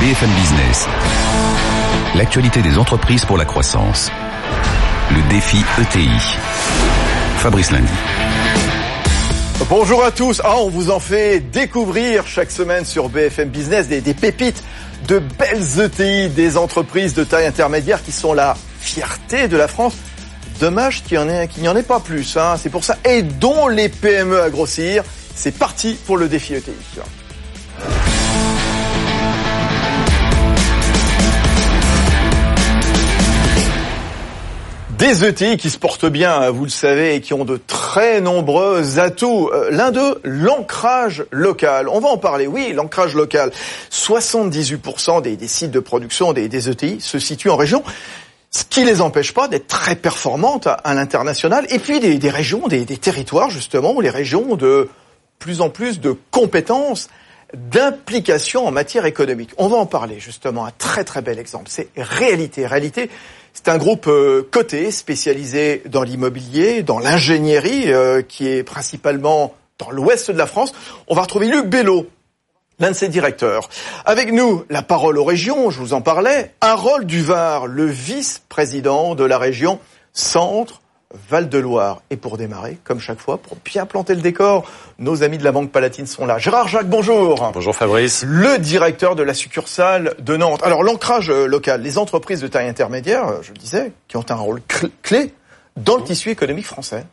BFM Business. L'actualité des entreprises pour la croissance. Le défi ETI. Fabrice Lundi. Bonjour à tous. Ah, on vous en fait découvrir chaque semaine sur BFM Business des, pépites de belles ETI, des entreprises de taille intermédiaire qui sont la fierté de la France. Dommage qu'il n'y en, ait pas plus. Hein. C'est pour ça. Aidons les PME à grossir. C'est parti pour le défi ETI. Des ETI qui se portent bien, vous le savez, et qui ont de très nombreux atouts. Euh, l'un d'eux, l'ancrage local. On va en parler, oui, l'ancrage local. 78% des, sites de production des, des ETI se situent en région ce qui les empêche pas d'être très performantes à, l'international, et puis des, des régions, des, des, territoires justement, où les régions ont de plus en plus de compétences, d'implication en matière économique. On va en parler justement, un très très bel exemple, c'est Réalité. Réalité, c'est un groupe euh, coté spécialisé dans l'immobilier, dans l'ingénierie, euh, qui est principalement dans l'ouest de la France. On va retrouver Luc Bello, l'un de ses directeurs. Avec nous, la parole aux régions, je vous en parlais, Harold Duvar, le vice-président de la région Centre Val-de-Loire. Et pour démarrer, comme chaque fois, pour bien planter le décor, nos amis de la Banque Palatine sont là. Gérard Jacques, bonjour. Bonjour Fabrice. Le directeur de la succursale de Nantes. Alors l'ancrage euh, local, les entreprises de taille intermédiaire, euh, je le disais, qui ont un rôle clé dans le tissu économique français.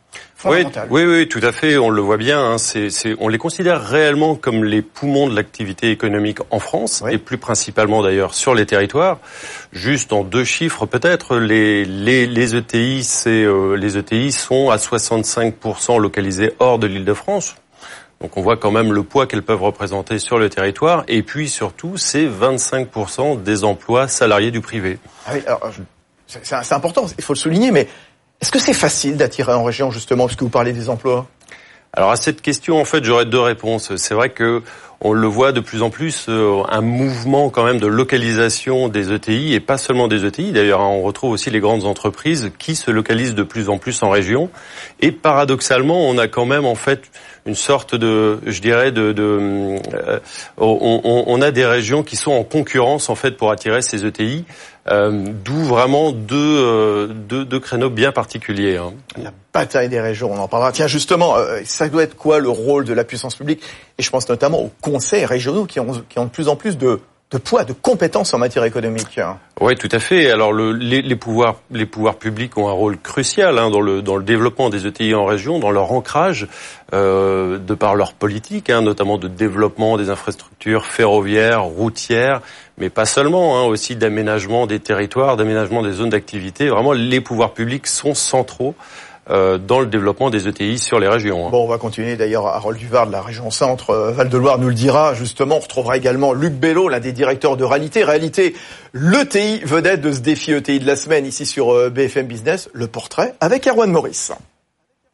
Oui, oui, oui, tout à fait. On le voit bien. Hein, c'est, on les considère réellement comme les poumons de l'activité économique en France et plus principalement d'ailleurs sur les territoires. Juste en deux chiffres peut-être, les, les, les ETI, c'est, euh, les ETI sont à 65% localisés hors de l'Île-de-France. Donc on voit quand même le poids qu'elles peuvent représenter sur le territoire. Et puis surtout, c'est 25% des emplois salariés du privé. Ah oui, alors, c'est important, il faut le souligner, mais est-ce que c'est facile d'attirer en région justement, puisque vous parlez des emplois? Alors à cette question, en fait, j'aurais deux réponses. C'est vrai que on le voit de plus en plus, euh, un mouvement quand même de localisation des ETI et pas seulement des ETI. D'ailleurs, on retrouve aussi les grandes entreprises qui se localisent de plus en plus en région. Et paradoxalement, on a quand même en fait une sorte de, je dirais, de, de euh, on, on, a des régions qui sont en concurrence en fait pour attirer ces ETI. Euh, d'où vraiment deux, euh, deux, deux, créneaux bien particuliers. Hein. La bataille des régions, on en parlera. Tiens, justement, euh, ça doit être quoi le rôle de la puissance publique? Et je pense notamment aux conseils régionaux qui ont, qui ont de plus en plus de, de poids, de compétences en matière économique. Oui, tout à fait. Alors le, les, pouvoirs, publics ont un rôle crucial hein, dans, le, dans le développement des ETI en région, dans leur ancrage, euh, de par leur politique, hein, notamment de développement des infrastructures ferroviaires, routières, mais pas seulement, hein, aussi d'aménagement des territoires, d'aménagement des zones d'activité. Vraiment, les pouvoirs publics sont centraux dans le développement des ETI sur les régions. Hein. Bon, on va continuer d'ailleurs. Harold Duvar de la région Centre, euh, Val-de-Loire nous le dira justement. On retrouvera également Luc Bello, l'un des directeurs de Réalité. Réalité, l'ETI vedette de ce défi ETI de la semaine ici sur euh, BFM Business. Le portrait avec Erwan Maurice.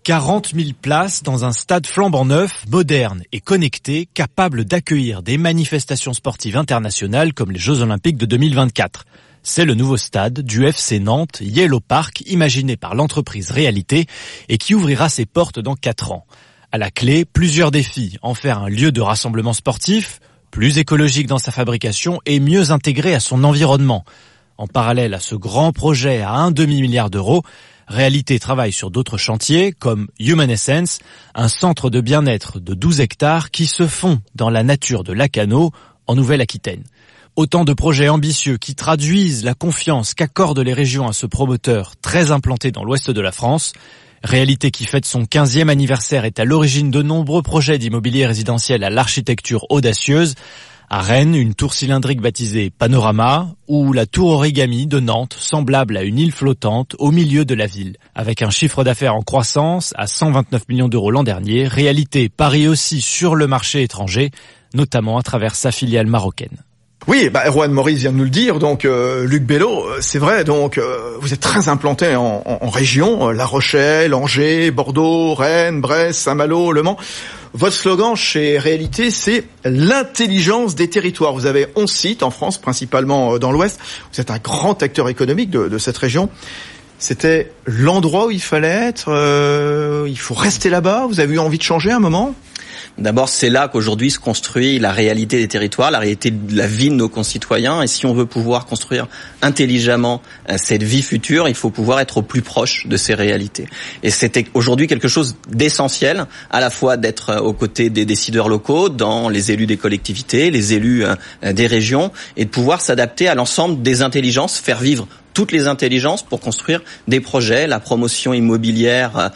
40 000 places dans un stade flambant neuf, moderne et connecté, capable d'accueillir des manifestations sportives internationales comme les Jeux Olympiques de 2024. C'est le nouveau stade du FC Nantes Yellow Park imaginé par l'entreprise Réalité et qui ouvrira ses portes dans 4 ans. À la clé, plusieurs défis. En faire un lieu de rassemblement sportif, plus écologique dans sa fabrication et mieux intégré à son environnement. En parallèle à ce grand projet à un demi-milliard d'euros, Réalité travaille sur d'autres chantiers comme Human Essence, un centre de bien-être de 12 hectares qui se fond dans la nature de Lacano en Nouvelle-Aquitaine. Autant de projets ambitieux qui traduisent la confiance qu'accordent les régions à ce promoteur très implanté dans l'ouest de la France. Réalité qui fête son 15e anniversaire est à l'origine de nombreux projets d'immobilier résidentiel à l'architecture audacieuse. À Rennes, une tour cylindrique baptisée Panorama ou la tour origami de Nantes, semblable à une île flottante au milieu de la ville. Avec un chiffre d'affaires en croissance à 129 millions d'euros l'an dernier, Réalité parie aussi sur le marché étranger, notamment à travers sa filiale marocaine. Oui, bah, Erwan Maurice vient de nous le dire. Donc, euh, Luc Bello, euh, c'est vrai. Donc, euh, vous êtes très implanté en, en, région, La Rochelle, Angers, Bordeaux, Rennes, Brest, Saint-Malo, Le Mans. Votre slogan chez Réalité, c'est l'intelligence des territoires. Vous avez 11 sites en France, principalement dans l'Ouest. Vous êtes un grand acteur économique de, de cette région. C'était l'endroit où il fallait être. il faut rester là-bas. Vous avez eu envie de changer un moment? D'abord, c'est là qu'aujourd'hui se construit la réalité des territoires, la réalité de la vie de nos concitoyens. Et si on veut pouvoir construire intelligemment euh, cette vie future, il faut pouvoir être au plus proche de ces réalités. Et c'était aujourd'hui quelque chose d'essentiel, à la fois d'être euh, aux côtés des décideurs locaux, dans les élus des collectivités, les élus euh, des régions, et de pouvoir s'adapter à l'ensemble des intelligences, faire vivre toutes les intelligences pour construire des projets. La promotion immobilière euh,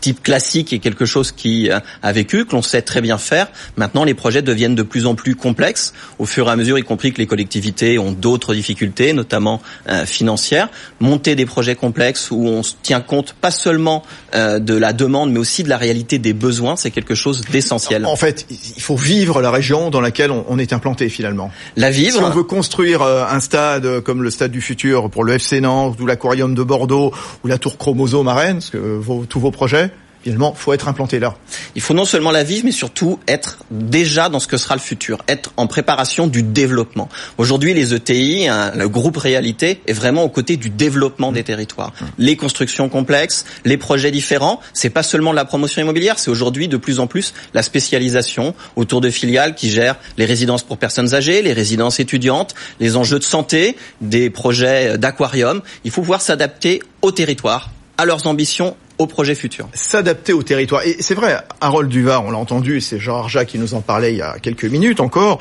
type classique est quelque chose qui euh, a vécu, que l'on sait très bien faire. Maintenant, les projets deviennent de plus en plus complexes au fur et à mesure, y compris que les collectivités ont d'autres difficultés, notamment euh, financières. Monter des projets complexes où on tient compte pas seulement de la demande, mais aussi de la réalité des besoins, c'est quelque chose d'essentiel. En fait, il faut vivre la région dans laquelle on est implanté finalement. La vivre. Si on veut construire un stade comme le stade du futur pour le FC Nantes ou l'aquarium de Bordeaux ou la tour chromosome à vos, tous vos projets, finalement, faut être implanté là. Il faut non seulement la vivre, mais surtout être déjà dans ce que sera le futur, être en préparation du développement. Aujourd'hui, les ETI, hein, le groupe Réalité, est vraiment aux côtés du développement des territoires. Les constructions complexes, les projets différents, c'est pas seulement de la promotion immobilière, c'est aujourd'hui de plus en plus la spécialisation autour de filiales qui gèrent les résidences pour personnes âgées, les résidences étudiantes, les enjeux de santé, des projets d'aquarium. Il faut pouvoir s'adapter au territoire, à leurs ambitions au projet futur. S'adapter au territoire. Et c'est vrai, Harold Duvar, on l'a entendu, c'est Jean Arja qui nous en parlait il y a quelques minutes encore.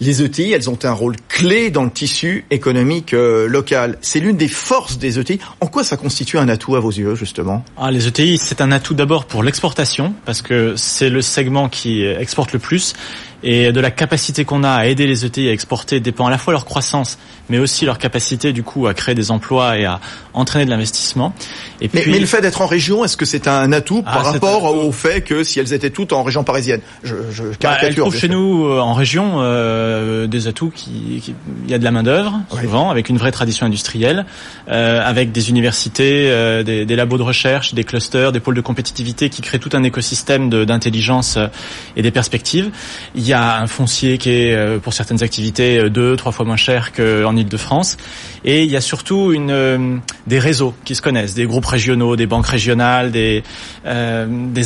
Les ETI, elles ont un rôle clé dans le tissu économique euh, local. C'est l'une des forces des ETI. En quoi ça constitue un atout à vos yeux, justement? Ah, Les ETI, c'est un atout d'abord pour l'exportation, parce que c'est le segment qui exporte le plus et de la capacité qu'on a à aider les ETI à exporter dépend à la fois leur croissance, mais aussi leur capacité du coup à créer des emplois et à entraîner de l'investissement. Et mais, mais, le fait d'être en région, est-ce que c'est un atout ah, par rapport au fait que si elles étaient toutes en région parisienne? Je, je bah, caricature. Bah, elles chez nous euh, en région euh, des atouts qui, qui, il y a de la main d'œuvre souvent avec une vraie tradition industrielle, euh, avec des universités, euh, des, des, labos de recherche, des clusters, des pôles de compétitivité qui créent tout un écosystème d'intelligence euh, et des perspectives. Il y a un foncier qui est euh, pour certaines activités euh, deux, trois fois moins cher qu'en Ile-de-France. Et il y a surtout euh, des réseaux qui se connaissent, des groupes régionaux, des banques régionales, des,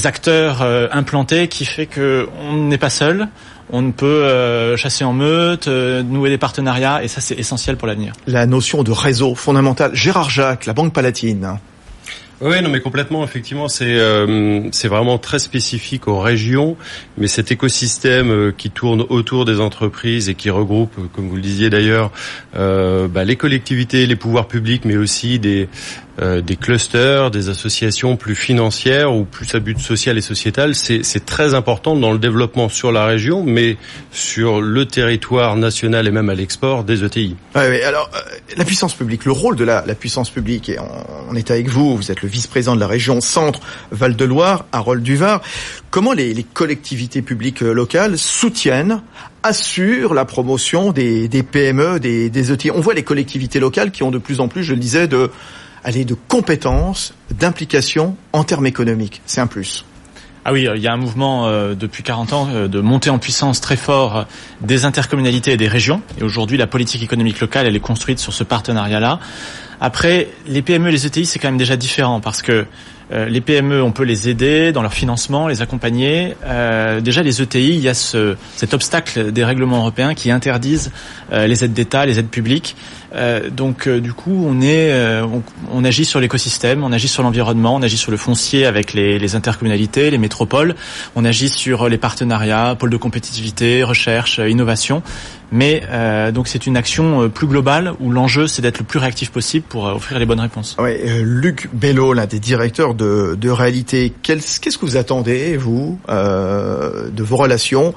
acteurs implantés qui fait que on n'est pas seul. On peut chasser en meute, nouer des partenariats, et ça c'est essentiel pour l'avenir. La notion de réseau fondamentale. Gérard Jacques, la Banque Palatine. Oui, non, mais complètement. Effectivement, c'est euh, c'est vraiment très spécifique aux régions, mais cet écosystème euh, qui tourne autour des entreprises et qui regroupe, comme vous le disiez d'ailleurs, euh, bah, les collectivités, les pouvoirs publics, mais aussi des euh, des clusters, des associations plus financières ou plus à but social et sociétal, c'est très important dans le développement sur la région, mais sur le territoire national et même à l'export des ETI. Ouais, ouais, alors, euh, la puissance publique, le rôle de la, la puissance publique, et on, est avec vous, vous êtes le vice-président de la région Centre Val-de-Loire, Harold Duvar. Comment les, les collectivités publiques euh, locales soutiennent assurent la promotion des, des PME, des, des ETI. On voit les collectivités locales qui ont de plus en plus, je le disais, de aller de compétences, d'implication en termes économiques. C'est un plus. Ah oui, il y a un mouvement euh, depuis 40 ans euh, de montée en puissance très fort euh, des intercommunalités et des régions. Et aujourd'hui, la politique économique locale, elle est construite sur ce partenariat-là. Après, les PME et les ETI, c'est quand même déjà différent parce que euh, les PME, on peut les aider dans leur financement, les accompagner. Euh, déjà, les ETI, il y a ce, cet obstacle des règlements européens qui interdisent euh, les aides d'État, les aides publiques. donc, du coup, on est, on, agit sur l'écosystème, on agit sur l'environnement, on agit sur le foncier avec les, les, intercommunalités, les métropoles, on agit sur les partenariats, pôles de compétitivité, recherche, innovation. Mais donc c'est une action plus globale où l'enjeu c'est d'être le plus réactif possible pour offrir les bonnes réponses. Oui, Luc Bello, l'un des directeurs de, réalité. Qu'est-ce que vous attendez, vous, euh, de vos relations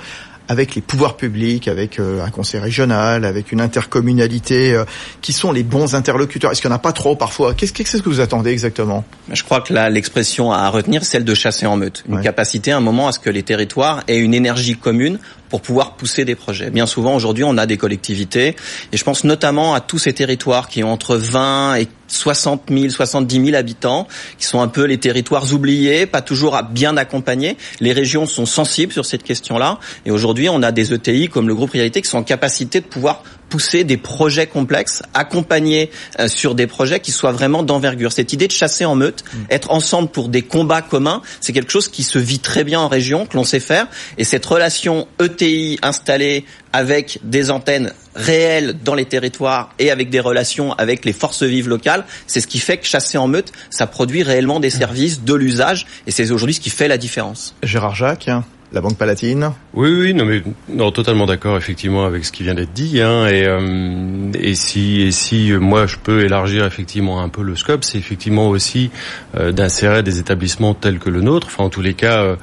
avec les pouvoirs publics, avec euh, un conseil régional, avec une intercommunalité, euh, qui sont les bons interlocuteurs? Est-ce qu'il n'y en a pas trop parfois? Qu'est-ce que vous attendez exactement? Je crois que là, l'expression à retenir, c'est celle de chasser en meute. Une capacité, un moment, à ce que les territoires aient une énergie commune pour pouvoir pousser des projets. Bien souvent, aujourd'hui, on a des collectivités, et je pense notamment à tous ces territoires qui ont entre 20 et 60 000, 70 000 habitants, qui sont un peu les territoires oubliés, pas toujours bien accompagnés. Les régions sont sensibles sur cette question-là, et aujourd'hui, on a des ETI comme le groupe Réalité qui sont en capacité de pouvoir pousser des projets complexes, accompagner euh, sur des projets qui soient vraiment d'envergure. Cette idée de chasser en meute, mm. être ensemble pour des combats communs, c'est quelque chose qui se vit très bien en région, que l'on sait faire. Et cette relation ETI installée avec des antennes réelles dans les territoires et avec des relations avec les forces vives locales, c'est ce qui fait que chasser en meute, ça produit réellement des services, de l'usage, et c'est aujourd'hui ce qui fait la différence. Gérard Jacques la Banque Palatine. Oui, oui, non, mais totalement d'accord effectivement avec ce qui vient d'être dit. Hein, et, euh, et si, et si moi je peux élargir effectivement un peu le scope, c'est effectivement aussi euh, d'insérer des établissements tels que le nôtre. Enfin, en tous les cas, euh,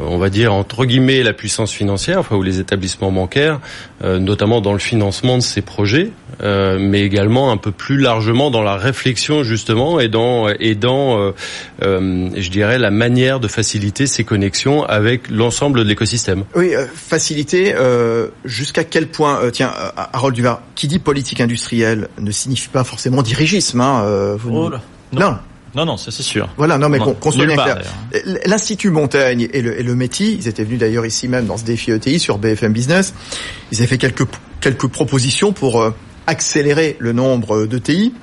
on va dire entre guillemets la puissance financière, enfin ou les établissements bancaires, notamment dans le financement de ces projets, mais également un peu plus largement dans la réflexion justement et dans et dans, je dirais, la manière de faciliter ces connexions avec l'ensemble de l'écosystème. Oui, euh, facilité. Euh, jusqu'à quel point euh, Tiens, Harold Duvar, qui dit politique industrielle ne signifie pas forcément dirigisme. Hein, oh non. non. Non, ça c'est sûr. Voilà, non mais qu'on soit bien clair. L'Institut Montaigne et le, et le METI, ils étaient venus d'ailleurs ici même dans ce défi ETI sur BFM Business, ils avaient fait quelques, quelques propositions pour accélérer le nombre d'ETI.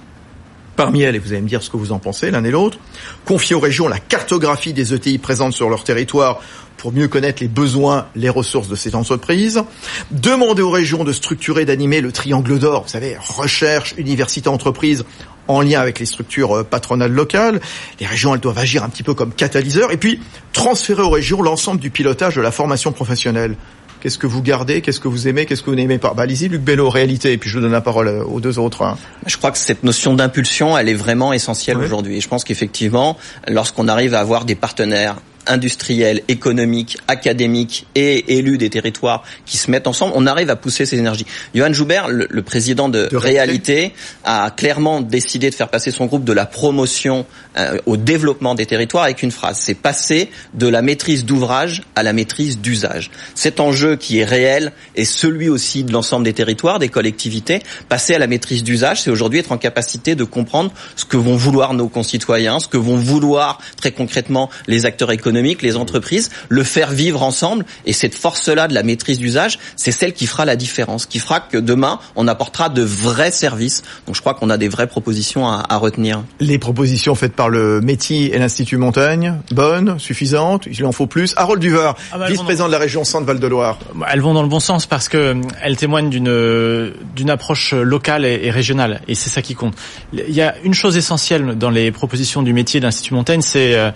Parmi elles, et vous allez me dire ce que vous en pensez l'un et l'autre, confier aux régions la cartographie des ETI présentes sur leur territoire pour mieux connaître les besoins, les ressources de ces entreprises. Demander aux régions de structurer, d'animer le triangle d'or, vous savez, recherche, université, entreprise, en lien avec les structures euh, patronales locales. Les régions, elles doivent agir un petit peu comme catalyseurs. Et puis, transférer aux régions l'ensemble du pilotage de la formation professionnelle. Qu'est-ce que vous gardez? Qu'est-ce que vous aimez? Qu'est-ce que vous n'aimez pas? Bah, Allez-y, Luc Bello, réalité, et puis je donne la parole euh, aux deux autres. Hein. Je crois que cette notion d'impulsion, elle est vraiment essentielle aujourd'hui. Et je pense qu'effectivement, lorsqu'on arrive à avoir des partenaires industriels, économiques, académiques et élus des territoires qui se mettent ensemble, on arrive à pousser ces énergies. Johan Joubert, le, président de, Réalité, a clairement décidé de faire passer son groupe de la promotion euh, au développement des territoires avec une phrase. C'est passer de la maîtrise d'ouvrage à la maîtrise d'usage. Cet enjeu qui est réel est celui aussi de l'ensemble des territoires, des collectivités. Passer à la maîtrise d'usage, c'est aujourd'hui être en capacité de comprendre ce que vont vouloir nos concitoyens, ce que vont vouloir très concrètement les acteurs économiques les entreprises, le faire vivre ensemble. Et cette force-là de la maîtrise d'usage, c'est celle qui fera la différence, qui fera que demain, on apportera de vrais services. Donc je crois qu'on a des vraies propositions à, à, retenir. Les propositions faites par le métier et l'Institut Montagne, bonnes, suffisantes, il en faut plus. Harold Duvar, ah bah, vice-président de la région Centre-Val de Loire. Bah, elles vont dans le bon sens parce que euh, elles témoignent d'une d'une approche locale et, et régionale. Et c'est ça qui compte. Il y a une chose essentielle dans les propositions du métier de l'Institut Montaigne, c'est euh,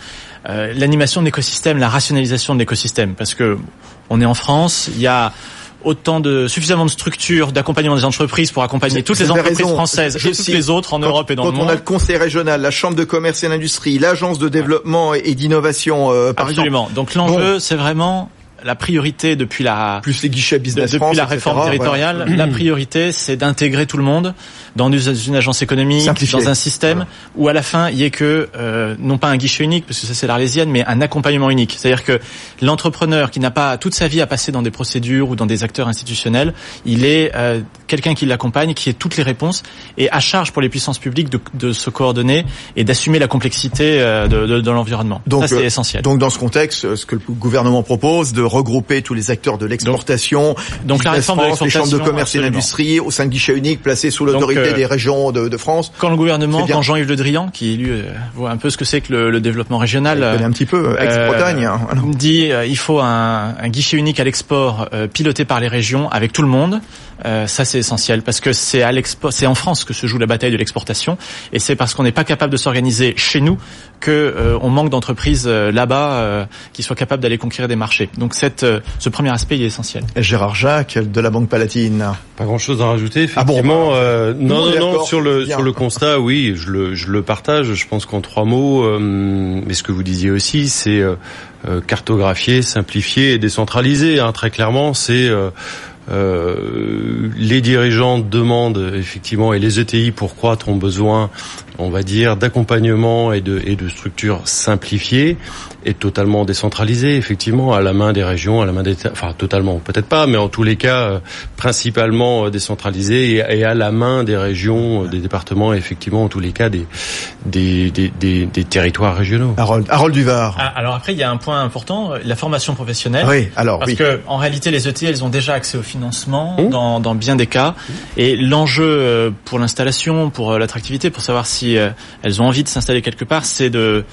euh, l'animation de l'écosystème, la rationalisation de l'écosystème, parce que on est en France, il y a autant de suffisamment de structures d'accompagnement des entreprises pour accompagner toutes les entreprises françaises et toutes les autres en Europe et dans le monde. Quand on a le conseil régional, la chambre de commerce et d'industrie, l'agence de développement et d'innovation euh, par Absolument. Donc l'enjeu c'est vraiment la priorité depuis la plus les guichets business depuis la réforme territoriale, la priorité c'est d'intégrer tout le monde dans une agence économique, dans un système où à la fin il y ait que euh, non pas un guichet unique parce que ça c'est l'arlésienne, mais un accompagnement unique. C'est-à-dire que l'entrepreneur qui n'a pas toute sa vie à passer dans des procédures ou dans des acteurs institutionnels, il est euh, quelqu'un qui l'accompagne, qui ait toutes les réponses et à charge pour les puissances publiques de, de se coordonner et d'assumer la complexité euh, de, de, de l'environnement. Donc c'est euh, essentiel. Donc dans ce contexte, ce que le gouvernement propose de regrouper tous les acteurs de l'exportation, donc, la réforme de les chambres de commerce et d'industrie au sein de guichet unique placé sous l'autorité euh, des régions de, de, France. Quand le gouvernement, quand Jean-Yves Le Drian, qui élu, euh, voit un peu ce que c'est que le, le, développement régional, un petit peu ex-Bretagne, hein, dit il faut un, un, guichet unique à l'export piloté par les régions avec tout le monde. Euh, ça c'est essentiel parce que c'est à l'export, c'est en France que se joue la bataille de l'exportation et c'est parce qu'on n'est pas capable de s'organiser chez nous que euh, on manque d'entreprises euh, là-bas qui soient capables d'aller conquérir des marchés. Donc cette, ce premier aspect est essentiel. Gérard Jacques de la Banque Palatine. Pas grand-chose à rajouter. Effectivement, ah bon, non, non, non, sur le sur le constat, oui, je le je le partage. Je pense qu'en trois mots, mais ce que vous disiez aussi, c'est cartographier, simplifier et décentraliser. Hein, très clairement, c'est euh, les dirigeants demandent effectivement et les ETI pour croître ont besoin, on va dire, d'accompagnement et de, et de structures simplifiées et totalement décentralisées, effectivement, à la main des régions, à la main des, enfin totalement, peut-être pas, mais en tous les cas, euh, principalement euh, décentralisées et, à la main des régions, des départements, effectivement, en tous les cas, des des, des, des, des territoires régionaux. Harold, Harold Duvar. Ah, alors après, il y a un point important, la formation professionnelle. Oui, alors parce que en réalité, les ETI, elles ont déjà accès au financement mmh. dans, dans, bien des cas. Et l'enjeu pour l'installation, pour l'attractivité, pour savoir si elles ont envie de s'installer quelque part, c'est de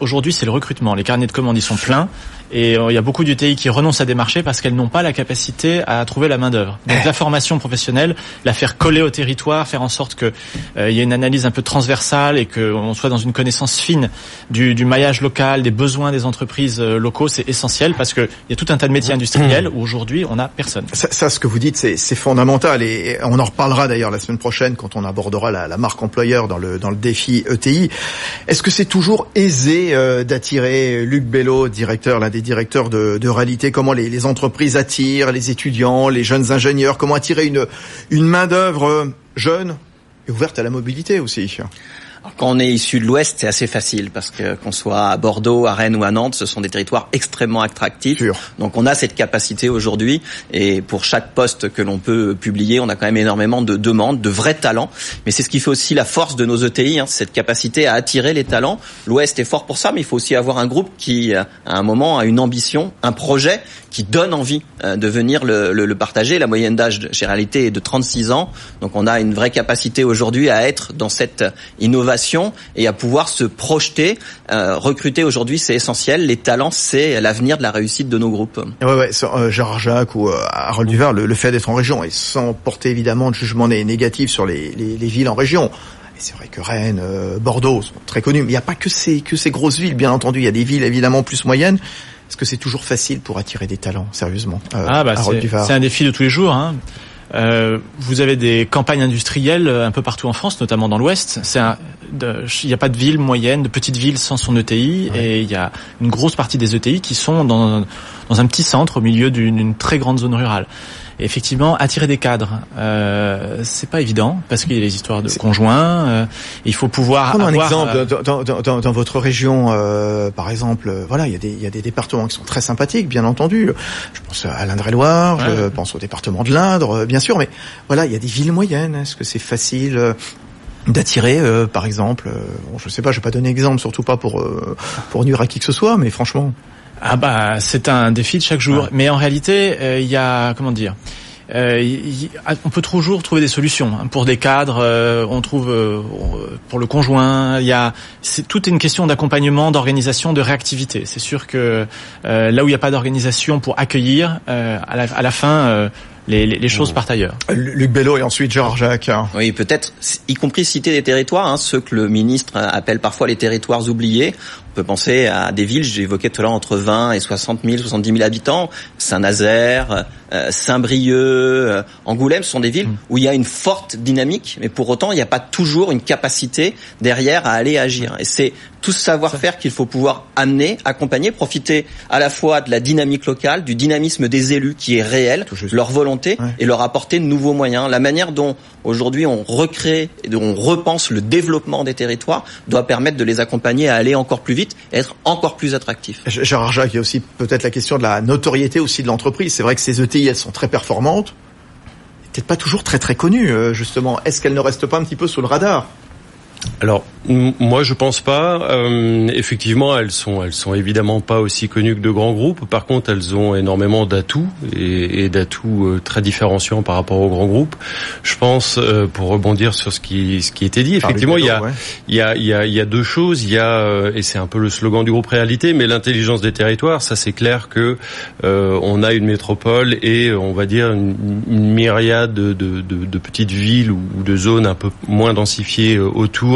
aujourd'hui c'est le recrutement. Les carnets de commandes ils sont pleins. Et euh, il y a beaucoup d'UTI qui renoncent à démarcher parce qu'elles n'ont pas la capacité à trouver la main d'œuvre. Donc la formation professionnelle, la faire coller au territoire, faire en sorte que euh, il y ait une analyse un peu transversale et qu'on soit dans une connaissance fine du, du, maillage local, des besoins des entreprises euh, locaux, c'est essentiel parce qu'il y a tout un tas de métiers industriels où aujourd'hui on n'a personne. Ça, ça, ce que vous dites, c'est fondamental et on en reparlera d'ailleurs la semaine prochaine quand on abordera la, la, marque employeur dans le dans le défi ETI. Est-ce que c'est toujours aisé d'attirer Luc Bello, directeur l'un des directeur de, réalité, comment les, entreprises attirent les étudiants, les jeunes ingénieurs, comment attirer une, une main d'œuvre jeune et ouverte à la mobilité aussi. Quand on est issu de l'Ouest, c'est assez facile parce que qu'on soit à Bordeaux, à Rennes ou à Nantes, ce sont des territoires extrêmement attractifs. Donc on a cette capacité aujourd'hui et pour chaque poste que l'on peut publier, on a quand même énormément de demandes, de vrais talents. Mais c'est ce qui fait aussi la force de nos ETI, hein, cette capacité à attirer les talents. L'Ouest est fort pour ça, mais il faut aussi avoir un groupe qui, à un moment, a une ambition, un projet qui donne envie euh, de venir le, le, le partager. La moyenne d'âge chez Réalité est de 36 ans, donc on a une vraie capacité aujourd'hui à être dans cette innovation et à pouvoir se projeter. Euh, recruter aujourd'hui, c'est essentiel. Les talents, c'est l'avenir de la réussite de nos groupes. Ouais, ouais, euh, Gérard Jacques ou euh, Harold Duvert, le, le fait d'être en région et sans porter évidemment de jugement négatif sur les, les, les villes en région. C'est vrai que Rennes, Bordeaux sont très connus, mais il n'y a pas que ces, que ces grosses villes, bien entendu. Il y a des villes évidemment plus moyennes. Est-ce que c'est toujours facile pour attirer des talents, sérieusement euh, Ah bah c'est un défi de tous les jours. Hein. Euh, vous avez des campagnes industrielles euh, un peu partout en France, notamment dans l'Ouest. Il n'y a pas de ville moyenne, de petite ville sans son ETI, et il y a une grosse partie des ETI qui sont dans, dans un petit centre au milieu d'une très grande zone rurale effectivement, attirer des cadres, euh, c'est pas évident parce qu'il y a les histoires de conjoints. Euh, il faut pouvoir. Prenons un exemple euh, dans, dans, dans, dans, votre région, euh, par exemple. Voilà, il y a des il y a des départements qui sont très sympathiques, bien entendu. Je pense à l'Indre-et-Loire, je pense au département de l'Indre, bien sûr. Mais voilà, il y a des villes moyennes. Est-ce que c'est facile? d'attirer par exemple bon, je sais pas je vais pas donner exemple surtout pas pour pour nuire à qui que ce soit mais franchement ah bah c'est un défi de chaque jour. Mais en réalité, euh, il y a comment dire euh, on peut toujours trouver des solutions hein. pour des cadres. Euh, on trouve pour le conjoint. Il y a c'est toute une question d'accompagnement, d'organisation, de réactivité. C'est sûr que là où il n'y a pas d'organisation pour accueillir, à la, à, la, fin les, les, choses partent ailleurs. Luc Bello et ensuite Georges Jacques. Oui, peut-être, y compris citer des territoires, hein, ceux que le ministre appelle parfois les territoires oubliés. On peut penser à des villes, j'évoquais tout à l'heure, entre 20 et 60 000, 70 000 habitants. Saint-Nazaire, euh, Saint-Brieuc, euh, Angoulême sont des villes mm. où il y a une forte dynamique, mais pour autant, il n'y a pas toujours une capacité derrière à aller agir. Et c'est tout ce savoir-faire qu'il faut pouvoir amener, accompagner, profiter à la fois de la dynamique locale, du dynamisme des élus qui est réel, leur volonté, et leur apporter de nouveaux moyens. La manière dont aujourd'hui on recrée et dont on repense le développement des territoires doit permettre de les accompagner à aller encore plus vite et être encore plus attractifs. Gérard Jacques, il y a aussi peut-être la question de la notoriété aussi de l'entreprise. C'est vrai que ces ETI, elles sont très performantes, peut-être pas toujours très très connues, euh, justement. Est-ce qu'elles ne restent pas un petit peu sous le radar? Alors moi je pense pas. Euh, effectivement, elles sont elles sont évidemment pas aussi connues que de grands groupes. Par contre, elles ont énormément d'atouts et, et d'atouts euh, très différenciants par rapport aux grands groupes. Je pense euh, pour rebondir sur ce qui ce qui était dit, effectivement, il y a, il y a il y a il y a deux choses. Il y a et c'est un peu le slogan du groupe Réalité, mais l'intelligence des territoires. Ça c'est clair que on a une métropole et on va dire une, myriade de, de, de, de petites villes ou de zones un peu moins densifiées autour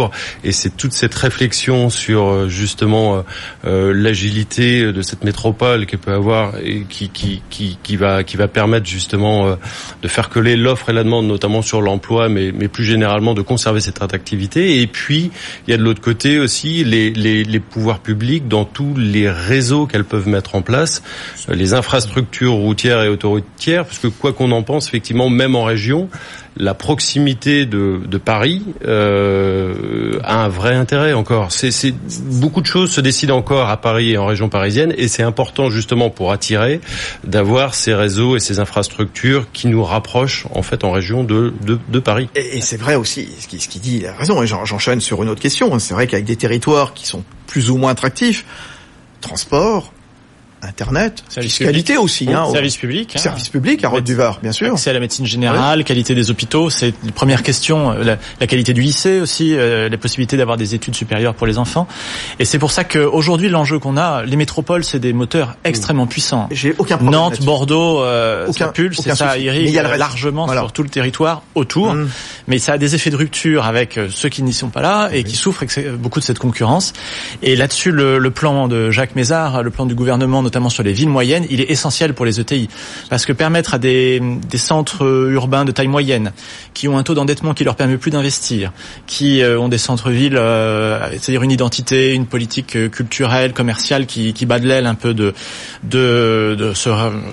et c'est toute cette réflexion sur euh, justement euh, euh, l'agilité de cette métropole qu'elle peut avoir et qui, va, qui va permettre justement de faire coller l'offre et la demande, notamment sur l'emploi, mais, mais plus généralement de conserver cette attractivité. Et puis, il y a de l'autre côté aussi les, les, les pouvoirs publics dans tous les réseaux qu'elles peuvent mettre en place, les infrastructures routières et autoroutières, parce que quoi qu'on en pense, effectivement, même en région, la proximité de, de Paris euh, a un vrai intérêt encore. C'est beaucoup de choses se décident encore à Paris et en région parisienne, et c'est important justement pour attirer d'avoir ces réseaux et ces infrastructures qui nous rapprochent en fait en région de, de, Paris. Et, c'est vrai aussi, ce qu'il ce qui dit, il a raison. Et j'enchaîne sur une autre question. C'est vrai qu'avec des territoires qui sont plus ou moins attractifs, transport, Internet, fiscalité aussi. Hein, service public. Hein. Service public à Rode du Var, bien sûr. Accès à la médecine générale, qualité des hôpitaux, c'est une première question. La, la, qualité du lycée aussi, euh, les possibilités d'avoir des études supérieures pour les enfants. Et c'est pour ça qu'aujourd'hui, l'enjeu qu'on a, les métropoles, c'est des moteurs extrêmement puissants. J'ai aucun problème Nantes, Bordeaux, euh, aucun, ça pulse, et ça irrigue largement sur tout le territoire autour. Mmh. Mais ça a des effets de rupture avec euh, ceux qui n'y sont pas là et qui souffrent beaucoup de cette concurrence. Et là-dessus, le, le plan de Jacques Mézard, le plan du gouvernement, notamment sur les villes moyennes, il est essentiel pour les ETI. Parce que permettre à des, des centres urbains de taille moyenne, qui ont un taux d'endettement qui leur permet plus d'investir, qui euh, ont des centres-villes, euh, c'est-à-dire une identité, une politique euh, culturelle, commerciale qui, qui bat de l'aile un peu de, de, de se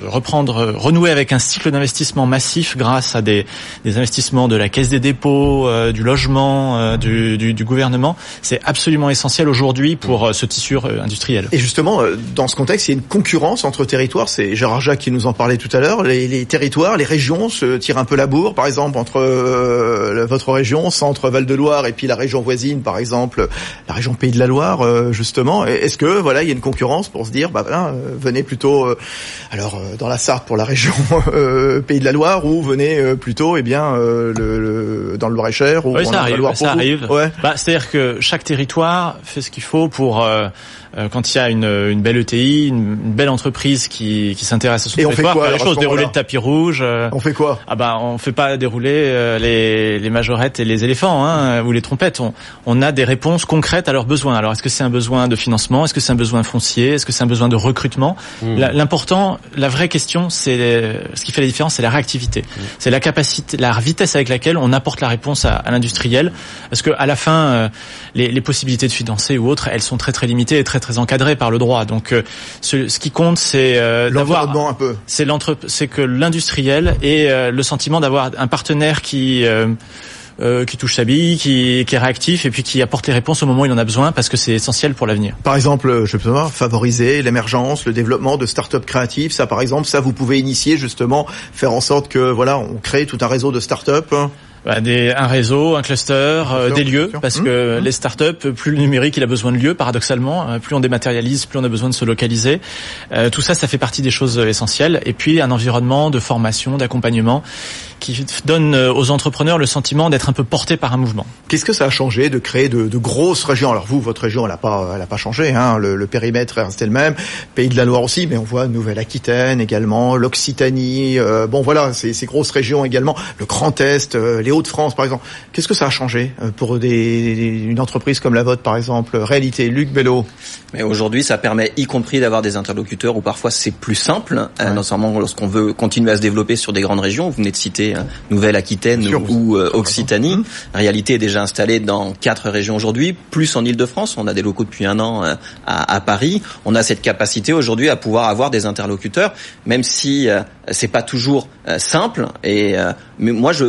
reprendre, renouer avec un cycle d'investissement massif grâce à des, des investissements de la Caisse des dépôts, du logement, du, du, du gouvernement. C'est absolument essentiel aujourd'hui pour ce tissu industriel. Et justement, dans ce contexte, il y a une concurrence entre territoires. C'est Gérard Jacques qui nous en parlait tout à l'heure. Les, les, territoires, les régions se tirent un peu la bourre. Par exemple, entre euh, votre région, centre Val-de-Loire, et puis la région voisine, par exemple, la région Pays de la Loire, euh, justement. Est-ce que voilà, il y a une concurrence pour se dire, bah ben, venez plutôt, alors dans la Sarthe pour la région Pays de la Loire, ou venez plutôt, eh bien, le, le, dans le Loir-et-Cher ou oui, ça arrive, ça arrive. Ouais. Bah, c'est-à-dire que chaque territoire fait ce qu'il faut pour euh, quand il y a une, une belle ETI, une, belle entreprise qui, qui s'intéresse à son territoire, faire les choses, dérouler le tapis rouge. Euh, on fait quoi Ah bah on fait pas dérouler euh, les, les majorettes et les éléphants hein, ou les trompettes. On, on a des réponses concrètes à leurs besoins. Alors est-ce que c'est un besoin de financement? Est-ce que c'est un besoin foncier? Est-ce que c'est un besoin de recrutement? Hmm. L'important, la vraie question, c'est ce qui fait la différence, c'est la réactivité. Hmm. C'est la capacité, la vitesse avec laquelle on apporte la réponse à, à l'industriel. Parce que à la fin, les, les possibilités de financer ou autres, elles sont très très limitées et très très encadré par le droit. Donc euh, ce, ce qui compte, c'est euh, d'avoir un peu. C'est l'entre, c'est que l'industriel ait euh, le sentiment d'avoir un partenaire qui euh, qui touche sa bille, qui, qui, est réactif et puis qui apporte les réponses au moment où il en a besoin parce que c'est essentiel pour l'avenir. Par exemple, je peux savoir, favoriser l'émergence, le développement de start-up créatives, ça par exemple, ça vous pouvez initier justement, faire en sorte que voilà, on crée tout un réseau de start-up. Bah, des, un réseau, un cluster, euh, des lieux, parce que mmh, mmh. les startups, plus le numérique il a besoin de lieux, paradoxalement, euh, plus on dématérialise, plus on a besoin de se localiser. Euh, tout ça, ça fait partie des choses essentielles. Et puis un environnement de formation, d'accompagnement qui donne aux entrepreneurs le sentiment d'être un peu portés par un mouvement. Qu'est-ce que ça a changé de créer de, de grosses régions? Alors vous, votre région, elle n'a pas, elle a pas changé. Hein, le, le, périmètre est resté le même. Pays de la Loire aussi, mais on voit Nouvelle-Aquitaine également, l'Occitanie. bon voilà, ces, ces grosses régions également, le Grand Est, les Hauts-de-France, par exemple. Qu'est-ce que ça a changé euh, pour des, une entreprise comme la vôtre, par exemple Réalité, Luc Bello? Mais aujourd'hui, ça permet, y compris d'avoir des interlocuteurs où parfois c'est plus simple, hein, notamment lorsqu'on veut continuer à se développer sur des grandes régions. Vous venez de citer hein, Nouvelle-Aquitaine ou euh, Occitanie. Hum. Réalité est déjà installée dans quatre régions aujourd'hui, plus en Ile-de-France. On a des locaux depuis un an euh, à, à, Paris. On a cette capacité aujourd'hui à pouvoir avoir des interlocuteurs, même si c'est pas toujours simple. Et mais moi, je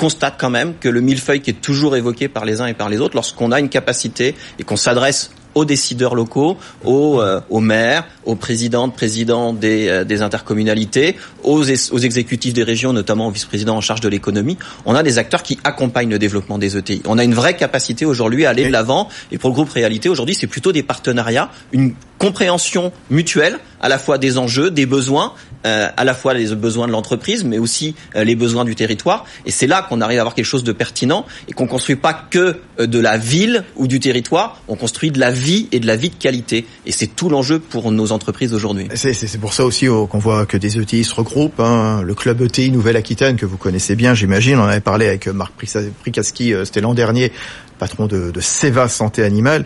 constate quand même que le millefeuille qui est toujours évoqué par les uns et par les autres, lorsqu'on a une capacité et qu'on s'adresse aux décideurs locaux, aux, euh, aux maires, aux présidents, présidents des, euh, des intercommunalités, aux, aux exécutifs des régions, notamment aux vice-présidents en charge de l'économie. On a des acteurs qui accompagnent le développement des ETI. On a une vraie capacité aujourd'hui à aller de l'avant. Et pour le groupe Réalité, aujourd'hui, c'est plutôt des partenariats, une compréhension mutuelle à la fois des enjeux, des besoins, euh, à la fois les besoins de l'entreprise, mais aussi euh, les besoins du territoire. Et c'est là qu'on arrive à avoir quelque chose de pertinent et qu'on construit pas que de la ville ou du territoire, on construit de la vie et de la vie de qualité. Et c'est tout l'enjeu pour nos entreprises aujourd'hui. C'est pour ça aussi oh, qu'on voit que des ETI se regroupent. Hein. Le club ETI Nouvelle-Aquitaine, que vous connaissez bien, j'imagine, on avait parlé avec Marc Pricaski, euh, c'était l'an dernier, patron de, de Seva Santé Animale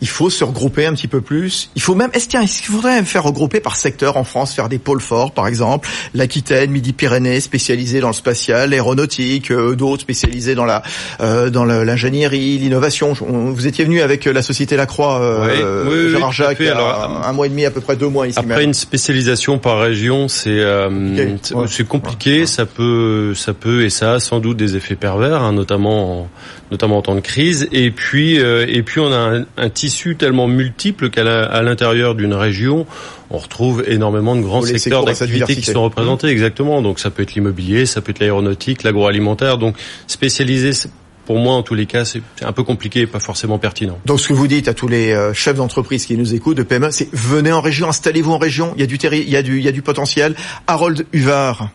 il faut se regrouper un petit peu plus. Il faut même, est-ce qu'il faudrait même faire regrouper par secteur en France, faire des pôles forts, par exemple, l'Aquitaine, Midi-Pyrénées, spécialisés dans le spatial, l'aéronautique, euh, d'autres spécialisés dans la euh, dans l'ingénierie, l'innovation. Vous étiez venu avec la société Lacroix, euh, Gérard Jacques, il y a un, mois et demi, à peu près deux mois ici. Après une spécialisation par région, c'est euh, c'est compliqué. Ça peut ça peut et ça a sans doute des effets pervers, hein, notamment en, notamment en temps de crise. Et puis et puis on a un, un tissu tellement multiple qu'à l'intérieur d'une région, on retrouve énormément de grands secteurs d'activité qui sont représentés. Exactement. Donc ça peut être l'immobilier, ça peut être l'aéronautique, l'agroalimentaire. Donc spécialiser pour moi, en tous les cas, c'est un peu compliqué et pas forcément pertinent. Donc, ce que vous dites à tous les euh, chefs d'entreprise qui nous écoutent de PME, c'est venez en région, installez-vous en région. Il y a du il y a du, il y a du potentiel. Harold Huvar.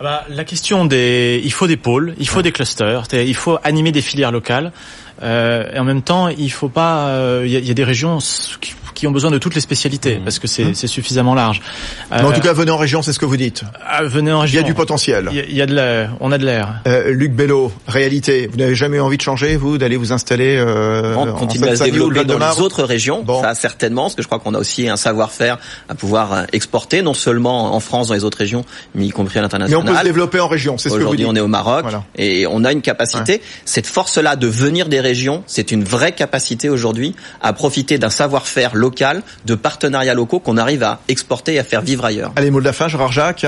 Ah bah, la question des, il faut des pôles, il faut des clusters, il faut animer des filières locales. Euh, et en même temps, il faut pas, euh, il y, y, a des régions qui qui ont besoin de toutes les spécialités mmh. parce que c'est mmh. suffisamment large. Mais en tout cas, venez en région, c'est ce que vous dites. Ah, venez en région. Il y a du potentiel. Il y a, de l'air. On a de l'air. Euh, Luc Bello, réalité. Vous n'avez jamais eu envie de changer, vous, d'aller vous installer euh, On continue à se développer dans les autres régions. Bon. Ça, certainement, parce que je crois qu'on a aussi un savoir-faire à pouvoir euh, exporter, non seulement en France, dans les autres régions, mais y compris à l'international. Peut se développer en région, c'est ce que vous dites. Aujourd'hui, on est au Maroc voilà. et on a une capacité. Ouais. Cette force-là de venir des régions, c'est une vraie capacité aujourd'hui à profiter d'un savoir-faire local, de partenariats locaux qu'on arrive à exporter et à faire vivre ailleurs. Allez, mot de la fin, Gérard Jacques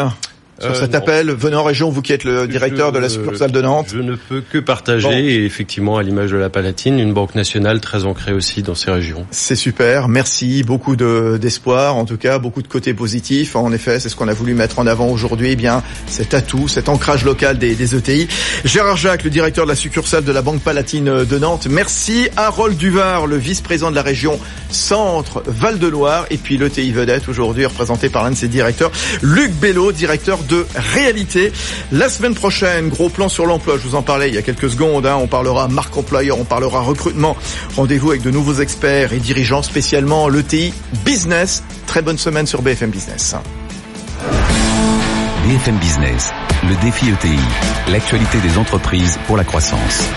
sur euh, cet non. appel, venez en région, vous qui êtes le directeur je, de la succursale de Nantes. Je ne peux que partager, bon. et effectivement, à l'image de la Palatine, une banque nationale très ancrée aussi dans ces régions. C'est super, merci, beaucoup d'espoir, en tout cas, beaucoup de côtés positifs. En effet, c'est ce qu'on a voulu mettre en avant aujourd'hui, eh bien cet atout, cet ancrage local des, des, ETI. Gérard Jacques, le directeur de la succursale de la Banque Palatine de Nantes, merci. Harold Duvar, le vice-président de la région Centre Val-de-Loire, et puis l'ETI Vedette, aujourd'hui représenté par l'un de ses directeurs, Luc Bello, directeur de réalité. La semaine prochaine, gros plan sur l'emploi, je vous en parlais il y a quelques secondes, hein, on parlera marque employeur, on parlera recrutement. Rendez-vous avec de nouveaux experts et dirigeants, spécialement l'ETI Business. Très bonne semaine sur BFM Business. BFM Business, le défi ETI, l'actualité des entreprises pour la croissance.